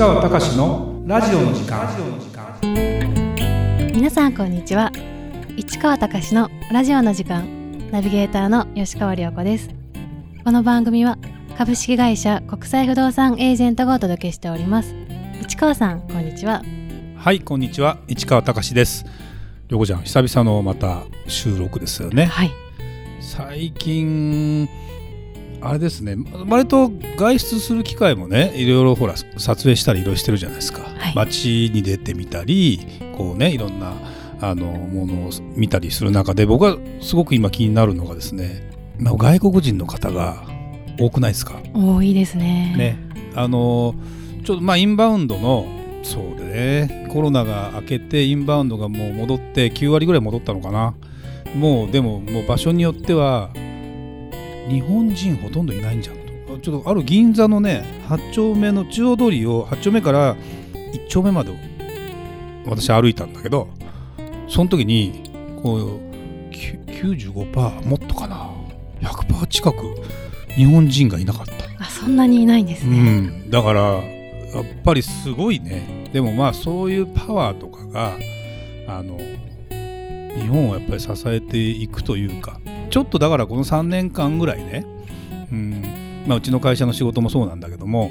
川隆のラジオの時間。皆さんこんにちは。市川隆のラジオの時間。ナビゲーターの吉川良子です。この番組は株式会社国際不動産エージェントがお届けしております。市川さんこんにちは。はいこんにちは。市川隆です。良子ちゃん久々のまた収録ですよね。はい。最近あれですね。割と外出する機会もねいろいろほら撮影したりいろいろしてるじゃないですか、はい。街に出てみたりこうねいろんなあのものを見たりする中で僕はすごく今気になるのがですね、まあ、外国人の方が多くないですか？多いですね。ね。あのちょっとまあインバウンドのそうでねコロナが明けてインバウンドがもう戻って9割ぐらい戻ったのかな。もうでももう場所によっては日本人ほとんどいないんじゃんと。ちょっとある銀座のね8丁目の中央通りを8丁目から1丁目まで私歩いたんだけどその時にこうきゅ95%もっとかな。100%近く日本人がいなかった。あそんなにいないんですうね、ん、だからやっぱりすごいね。でもまあそういうパワーとかがあの日本をやっぱり支えていくというかちょっとだからこの3年間ぐらいね、うんまあ、うちの会社の仕事もそうなんだけども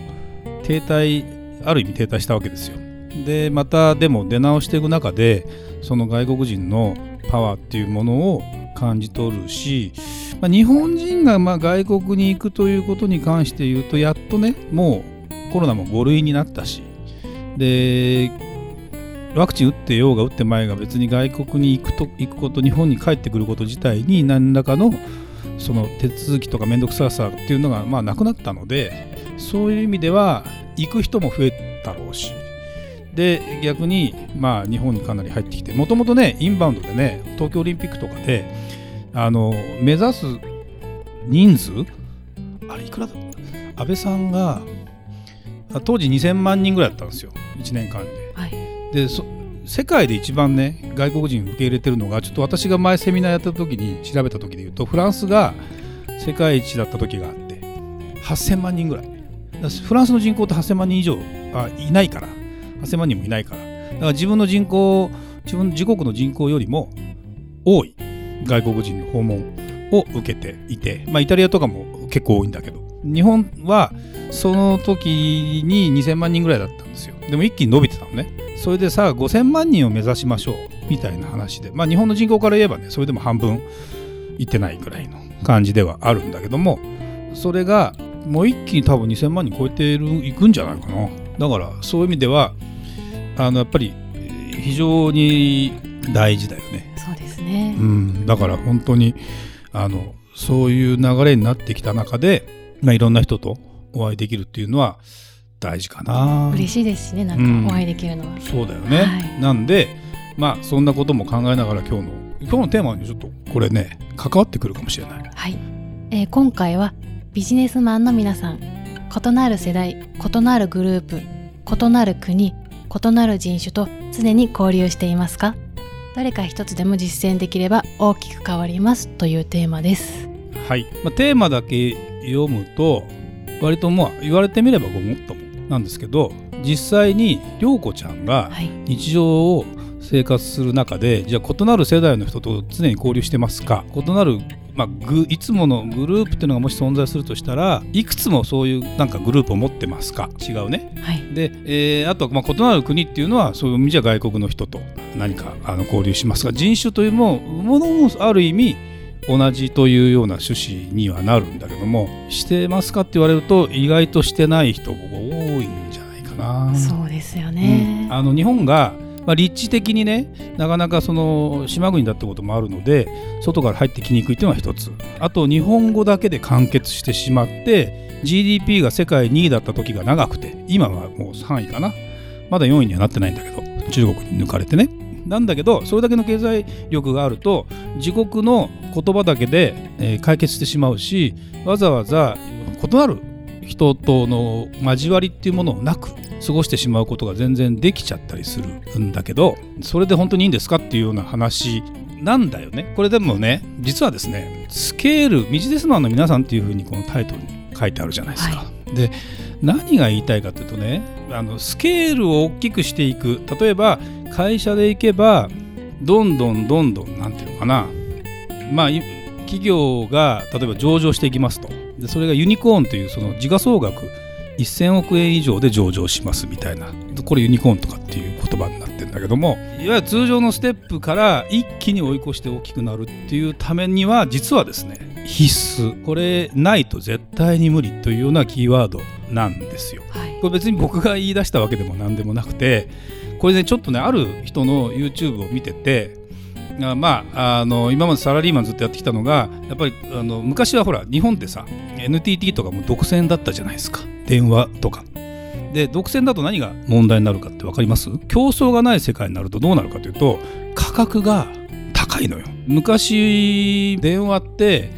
停滞ある意味停滞したわけですよ。でまたでも出直していく中でその外国人のパワーっていうものを感じ取るし、まあ、日本人がま外国に行くということに関して言うとやっとねもうコロナも5類になったしでワクチン打ってようが打ってまいが別に外国に行くと行くこと日本に帰ってくること自体に何らかのその手続きとか面倒くささっていうのがまあなくなったのでそういう意味では行く人も増えたろうし。で逆にまあ日本にかなり入ってきてもともとねインバウンドでね東京オリンピックとかであの目指す人数あれいくらだった？安倍さんが当時2000万人ぐらいだったんですよ。1年間で。で世界で一番ね外国人受け入れてるのがちょっと私が前セミナーやった時に調べた時で言うとフランスが世界一だった時があって8000万人ぐらい。フランスの人口って8000万人以上あいないから。8000万人もいないから。だから自分の人口自分自国の人口よりも多い。外国人の訪問を受けていて、まあ、イタリアとかも結構多いんだけど。日本はその時に2000万人ぐらいだったんですよ。でも一気に伸びてたのね。それでさ5000万人を目指しましょうみたいな話で。まあ日本の人口から言えばねそれでも半分いってないぐらいの感じではあるんだけどもそれがもう一気に多分2000万人超えてるいくんじゃないかな。だからそういう意味ではあのやっぱりえー非常に大事だよね。そうですね。う、ん、だから本当にあのそういう流れになってきた中で、まあ、いろんな人とお会いできるっていうのは大事かな。嬉しいですしねなうん。んかお会いできるのは、そうだよね、はい。なんでまあそんなことも考えながら今日の今日のテーマにちょっとこれね関わってくるかもしれない。はい、えー今回はビジネスマンの皆さん異なる世代異なるグループ異なる国異なる人種と常に交流していますか？どれか一つでも実践できれば大きく変わりますというテーマです。はい。まあ、テーマだけ読むと割とまあ言われてみればごもっともなんですけど実際に涼子ちゃんがはい。日常を生活する中でじゃあ異なる世代の人と常に交流してますか？異なる、まあ、グいつものグループっていうのがもし存在するとしたらいくつもそういうなんかグループを持ってますか？違うね。はい。で、えーあとはまあ異なる国っていうのはそういう意味じゃ外国の人と何かあの交流しますが人種というもものもある意味同じというような趣旨にはなるんだけどもしてますかって言われると意外としてない人が多いんじゃないかな。そうですよね、うん。あの日本が、まあ、立地的にねなかなかその島国だってこともあるので外から入ってきにくいっていうのが一つ。あと日本語だけで完結してしまって GDP が世界2位だった時が長くて今はもう3位かな。まだ4位にはなってないんだけど中国に抜かれてねなんだけどそれだけの経済力があると自国の言葉だけで、えー解決してしまうしわざわざ異なる人との交わりっていうものをなく過ごしてしまうことが全然できちゃったりするんだけどそれで本当にいいんですかっていうような話なんだよね。これでもね実はですねスケールビジネスマンの皆さんっていうふうにこのタイトルに書いてあるじゃないですか。はで何が言いたいかというとねあのスケールを大きくしていく。例えば会社で行けばどんどんどんどんなんていうのかな。まあ企業が例えば上場していきますと。でそれがユニコーンというその時価総額1000億円以上で上場しますみたいな。これユニコーンとかっていう言葉になってるんだけどもいわゆる通常のステップから一気に追い越して大きくなるっていうためには実はですね必須。これないと絶対に無理というようなキーワードなんですよ。はい、これ別に僕が言い出したわけでも何でもなくてこれねちょっとねある人の YouTube を見ててまあ、あの今までサラリーマンずっとやってきたのがやっぱりあの昔はほら日本ってさ NTT とかも独占だったじゃないですか電話とか。で独占だと何が問題になるかって分かります？競争がない世界になるとどうなるかというと価格が高いのよ。昔電話って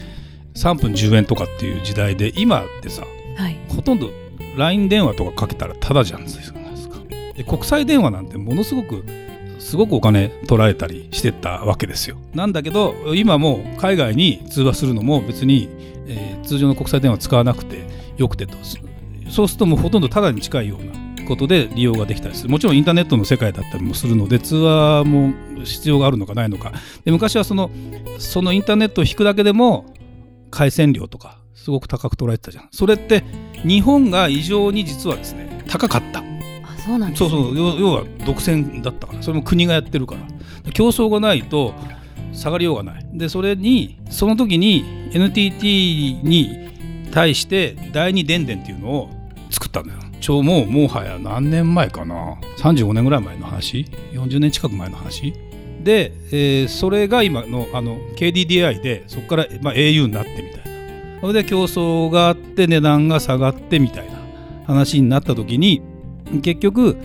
3分10円とかっていう時代で今ってさ、はい、ほとんど LINE 電話とかかけたらタダじゃんですかで国際電話なんてものすごくすごくお金取られたりしてたわけですよ。なんだけど今も海外に通話するのも別に、えー、通常の国際電話使わなくてよくてと。そうするともうほとんどタダに近いようなことで利用ができたりする。もちろんインターネットの世界だったりもするので通話も必要があるのかないのか。で昔はそのそのインターネットを引くだけでも回線料とかすごく高く取られてたじゃん。それって日本が異常に実はですね高かった。そうなんです、ね、そうそう。要は独占だったから。それも国がやってるから。競争がないと下がりようがない。でそれにその時に NTT に対して第二電電っていうのを作ったんだよ超もうもはや何年前かな。35年ぐらい前の話。40年近く前の話。で、えー、それが今のあの KDDI でそこから、まあ、au になってみたいな。それで競争があって値段が下がってみたいな話になった時に結局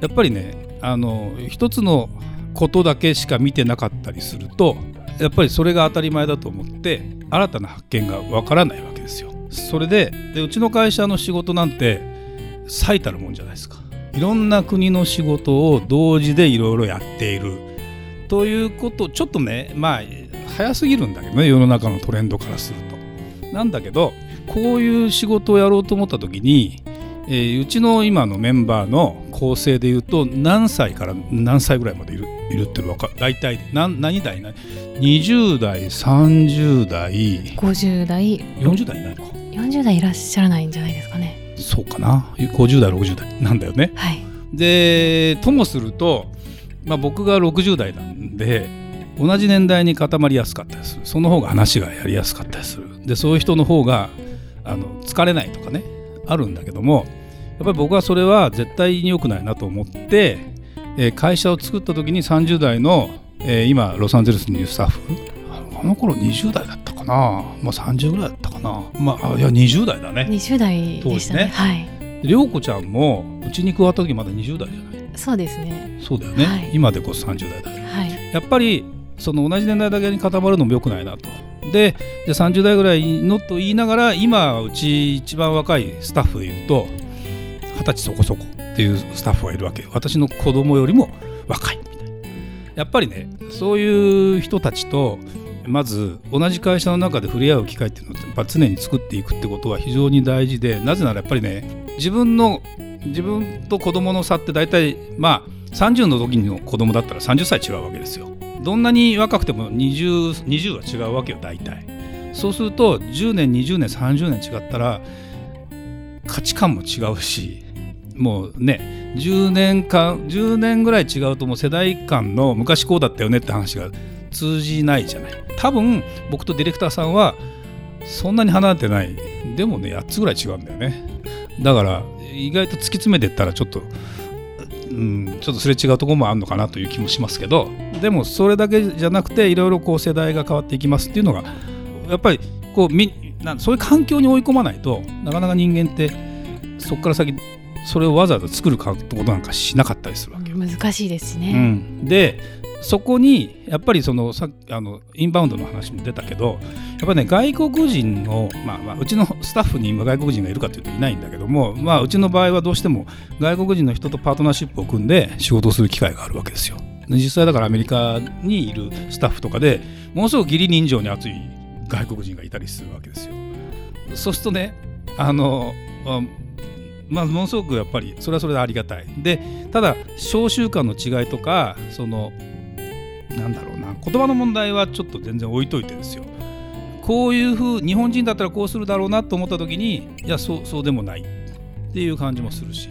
やっぱりねあの一つのことだけしか見てなかったりするとやっぱりそれが当たり前だと思って新たな発見がわからないわけですよ。それででうちの会社の仕事なんて最たるもんじゃないですか。いろんな国の仕事を同時でいろいろやっているということちょっとねまあ早すぎるんだけどね世の中のトレンドからすると。なんだけどこういう仕事をやろうと思った時にえー、うちの今のメンバーの構成でいうと何歳から何歳ぐらいまでいるいるっていうのか大体何何代な20代30代。50代。40代いないのか。40代いらっしゃらないんじゃないですかね。そうかな。50代60代。なんだよね、はい、でともすると、まあ、僕が60代なんで同じ年代に固まりやすかったりする。その方が話がやりやすかったりする。でそういう人の方があの疲れないとかねあるんだけどもやっぱり僕はそれは絶対に良くないなと思って、えー、会社を作った時に30代の、えー、今ロサンゼルスにいるスタッフあの頃20代だったかな、まあ、30ぐらいだったかな。まあいや20代だね。20代でしたね。ねはい。涼子ちゃんもうちに加わった時まだ20代じゃない。そうですね。そうだよね、はい、今でこそ30代だけど、はい、やっぱりその同じ年代だけに固まるのも良くないなとでで30代ぐらいのと言いながら今うち一番若いスタッフでいうと二十歳そこそこっていうスタッフがいるわけ私の子供よりも若い。みたいなやっぱりねそういう人たちとまず同じ会社の中で触れ合う機会っていうのをやっぱ常に作っていくってことは非常に大事でなぜならやっぱりね自分の自分と子供の差って大体まあ30の時の子供だったら30歳違うわけですよ。どんなに若くても 20, 20は違うわけよ大体。そうすると10年20年30年違ったら価値観も違うしもうね10年間10年ぐらい違うともう世代間の昔こうだったよねって話が通じないじゃない。多分僕とディレクターさんはそんなに離れてない。でもね8つぐらい違うんだよね。だから意外と突き詰めてったらちょっとうん、ちょっとすれ違うところもあるのかなという気もしますけどでもそれだけじゃなくていろいろこう世代が変わっていきますっていうのがやっぱりこうみなそういう環境に追い込まないとなかなか人間ってそこから先それをわざわざ作ることなんかしなかったりするわけ難しいですね、うん、でそこにやっぱりそのさあのインバウンドの話も出たけどやっぱね外国人の、まあ、まあうちのスタッフに今外国人がいるかというといないんだけども、まあ、うちの場合はどうしても外国人の人とパートナーシップを組んで仕事をする機会があるわけですよ。実際だからアメリカにいるスタッフとかでものすごく義理人情に熱い外国人がいたりするわけですよ。そうするとねあのまあ、ものすごくやっぱりそれはそれでありがたいでただ小習慣の違いとかそのなんだろうな。言葉の問題はちょっと全然置いといてですよ。こういうふう日本人だったらこうするだろうなと思った時にいやそうそうでもない。っていう感じもするし。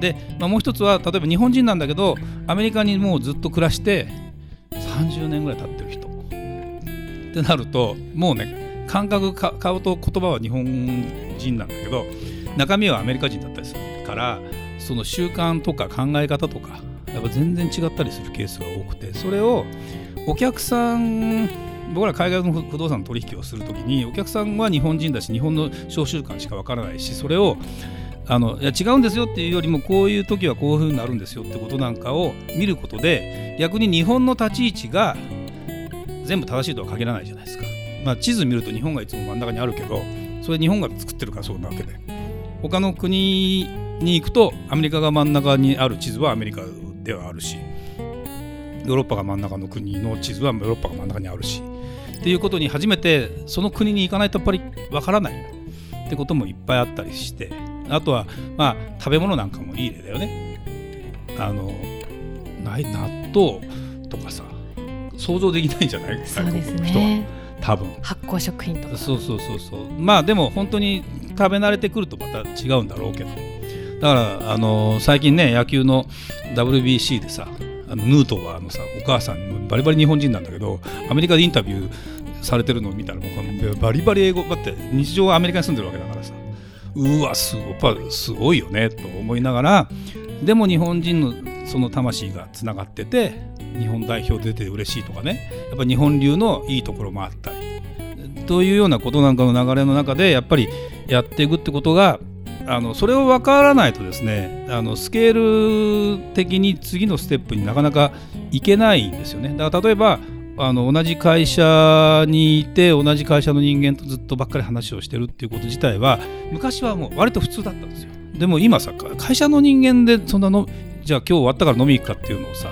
で、まあ、もう一つは例えば日本人なんだけどアメリカにもうずっと暮らして30年ぐらい経ってる人。ってなるともうね感覚か顔と言葉は日本人なんだけど中身はアメリカ人だったりするからその習慣とか考え方とかやっぱ全然違ったりするケースが多くてそれをお客さん僕ら海外の不動産取引をするときにお客さんは日本人だし日本の小習慣しかわからないしそれをあのいや違うんですよっていうよりもこういう時はこういうふうになるんですよってことなんかを見ることで逆に日本の立ち位置が全部正しいとは限らないじゃないですか。まあ、地図見ると日本がいつも真ん中にあるけどそれ日本が作ってるからそうなわけで他の国に行くとアメリカが真ん中にある地図はアメリカではあるしヨーロッパが真ん中の国の地図はヨーロッパが真ん中にあるしっていうことに初めてその国に行かないとやっぱりわからない。ってこともいっぱいあったりしてあとはまあ食べ物なんかもいい例だよね。あのない納豆とかさ想像できないじゃない？そうですね。多分。発酵食品とか。そうそうそうそう。まあでも本当に食べ慣れてくるとまた違うんだろうけどだからあの最近ね野球の WBC でさあのヌートバーのさお母さんバリバリ日本人なんだけどアメリカでインタビューされてるのを見たらもうバリバリ英語だって日常はアメリカに住んでるわけだからさ。うわすごやっぱすごいよねと思いながらでも日本人のその魂がつながってて日本代表出て嬉しいとかね。やっぱ日本流のいいところもあったり。というようなことなんかの流れの中でやっぱりやっていくってことがあのそれを分からないとですねあのスケール的に次のステップになかなかいけないんですよね。だから例えばあの同じ会社にいて同じ会社の人間とずっとばっかり話をしてるっていうこと自体は昔はもう割と普通だったんですよ。でも今さ会社の人間でそんなのじゃあ今日終わったから飲み行くかっていうのをさ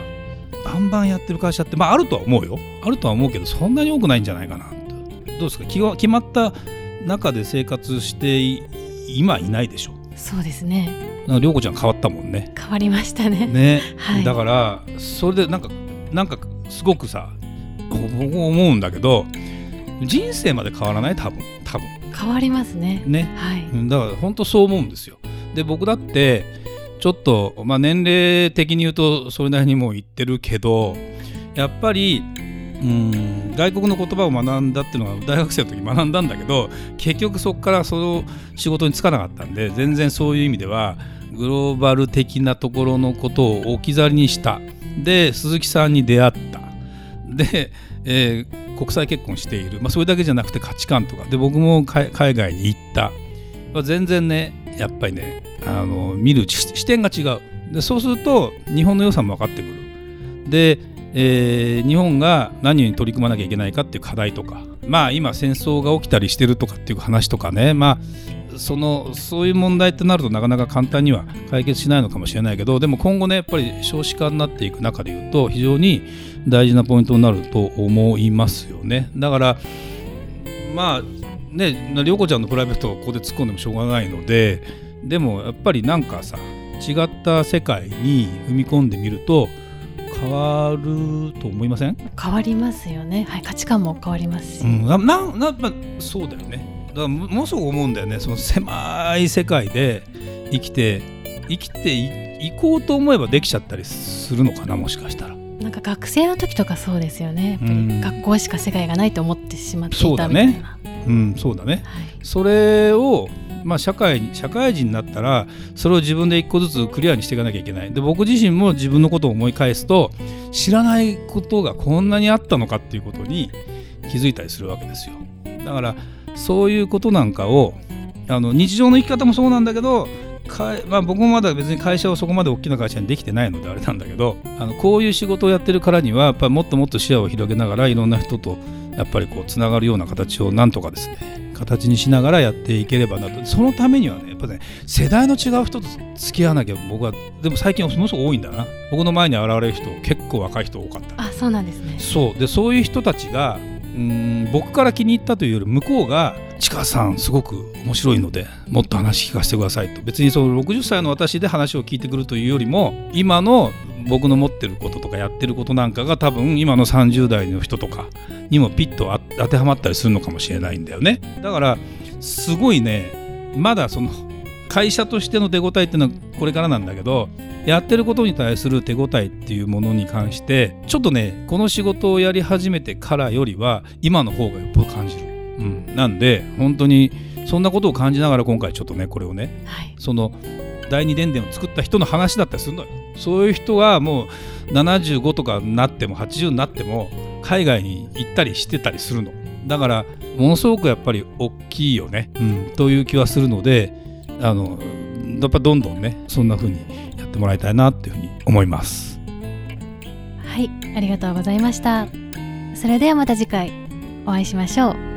バンバンやってる会社ってまああるとは思うよ。あるとは思うけどそんなに多くないんじゃないかなとどうですか？決決まった中で生活してい今いないでしょ。そうですね。なんかちゃん変わったもんね。変わりましたね。ね、はい。だからそれでなんかなんかすごくさ僕思うんだけど人生まで変わらない？多分。多分。変わりますね。ね。はい。うんだから本当そう思うんですよ。で僕だってちょっと、まあ、年齢的に言うとそれなりにもう言ってるけどやっぱりうん。外国の言葉を学んだっていうのは大学生の時学んだんだけど結局そこからその仕事に就かなかったんで全然そういう意味ではグローバル的なところのことを置き去りにした。で鈴木さんに出会った。で、えー国際結婚している、まあ、それだけじゃなくて価値観とか。で僕も海外に行った、まあ、全然ねやっぱりねあの見る視点が違う。でそうすると日本の良さも分かってくる。で、えー日本が何に取り組まなきゃいけないかっていう課題とかまあ今戦争が起きたりしてるとかっていう話とかねまあそのそういう問題ってなるとなかなか簡単には解決しないのかもしれないけどでも今後ねやっぱり少子化になっていく中で言うと非常に大事なポイントになると思いますよね。だからまあね涼子ちゃんのプライベートをここで突っ込んでもしょうがないのででもやっぱりなんかさ違った世界に踏み込んでみると変わると思いません？変わりますよね。はい価値観も変わりますし、うん、なななそうだよね。だからもものすごく思うんだよね。その狭い世界で生きて生きていいこうと思えばできちゃったりするのかなもしかしたら。なんか学生の時とかそうですよね。やっぱうん。り学校しか世界がないと思ってしまってそいうただねみたいな、うんそうだね。はい、それをまあ社会社会人になったらそれを自分で一個ずつクリアにしていかなきゃいけない。で僕自身も自分のことを思い返すと知らないことがこんなにあったのかっていうことに気づいたりするわけですよ。だからそういうことなんかをあの日常の生き方もそうなんだけどかまあ、僕もまだ別に会社をそこまで大きな会社にできてないのであれなんだけどあのこういう仕事をやってるからにはやっぱりもっともっと視野を広げながらいろんな人とやっぱりこうつながるような形をなんとかですね形にしながらやっていければなと。そのためにはねやっぱね世代の違う人と付き合わなきゃ僕はでも最近はものすごく多いんだな。僕の前に現れる人結構若い人多かった。あそうなんですね。そう。でそういう人たちがうーん僕から気に入ったというより向こうが市川さんすごく面白いのでもっと話聞かせてくださいと。別にその60歳の私で話を聞いてくるというよりも今の僕の持ってることとかやってることなんかが多分今の30代の人とかにもピッと当てはまったりするのかもしれないんだよね。だからすごいねまだその会社としての手応えっていうのはこれからなんだけどやってることに対する手応えっていうものに関してちょっとねこの仕事をやり始めてからよりは今の方がよっぽど感じる、うん、なんで本当にそんなことを感じながら今回ちょっとねこれをね、はい、その第二電電を作った人の話だったりするのよ。そういう人はもう75とかになっても80になっても海外に行ったりしてたりするの。だからものすごくやっぱり大きいよね、うん、という気はするのであのやっぱどんどんねそんな風にやってもらいたいなっていうふうに思います。はいありがとうございました。それではまた次回お会いしましょう